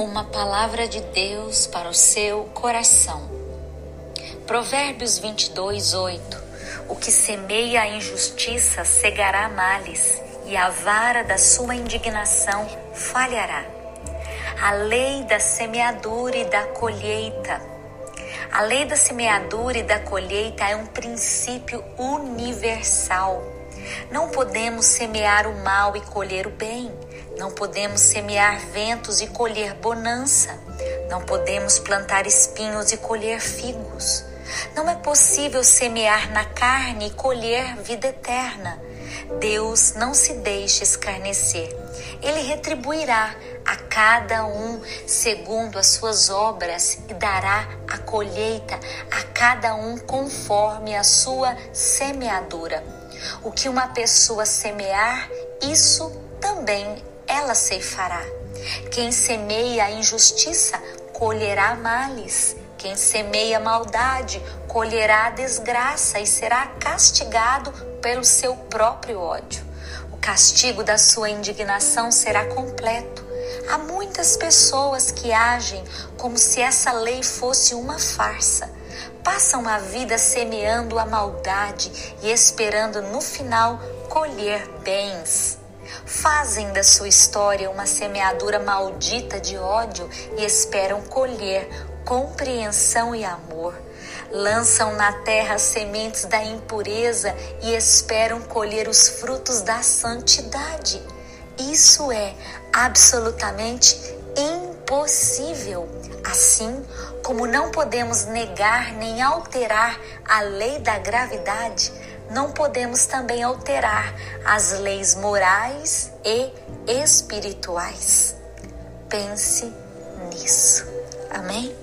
Uma palavra de Deus para o seu coração. Provérbios 22, 8. O que semeia a injustiça cegará males, e a vara da sua indignação falhará. A lei da semeadura e da colheita. A lei da semeadura e da colheita é um princípio universal. Não podemos semear o mal e colher o bem. Não podemos semear ventos e colher bonança. Não podemos plantar espinhos e colher figos. Não é possível semear na carne e colher vida eterna. Deus não se deixa escarnecer. Ele retribuirá a cada um segundo as suas obras e dará a colheita a cada um conforme a sua semeadura. O que uma pessoa semear, isso também ela ceifará. Quem semeia a injustiça colherá males. Quem semeia maldade colherá desgraça e será castigado pelo seu próprio ódio. O castigo da sua indignação será completo. Há muitas pessoas que agem como se essa lei fosse uma farsa. Passam a vida semeando a maldade e esperando no final colher bens. Fazem da sua história uma semeadura maldita de ódio e esperam colher compreensão e amor. Lançam na terra sementes da impureza e esperam colher os frutos da santidade. Isso é absolutamente impossível. Assim como não podemos negar nem alterar a lei da gravidade, não podemos também alterar as leis morais e espirituais. Pense nisso. Amém?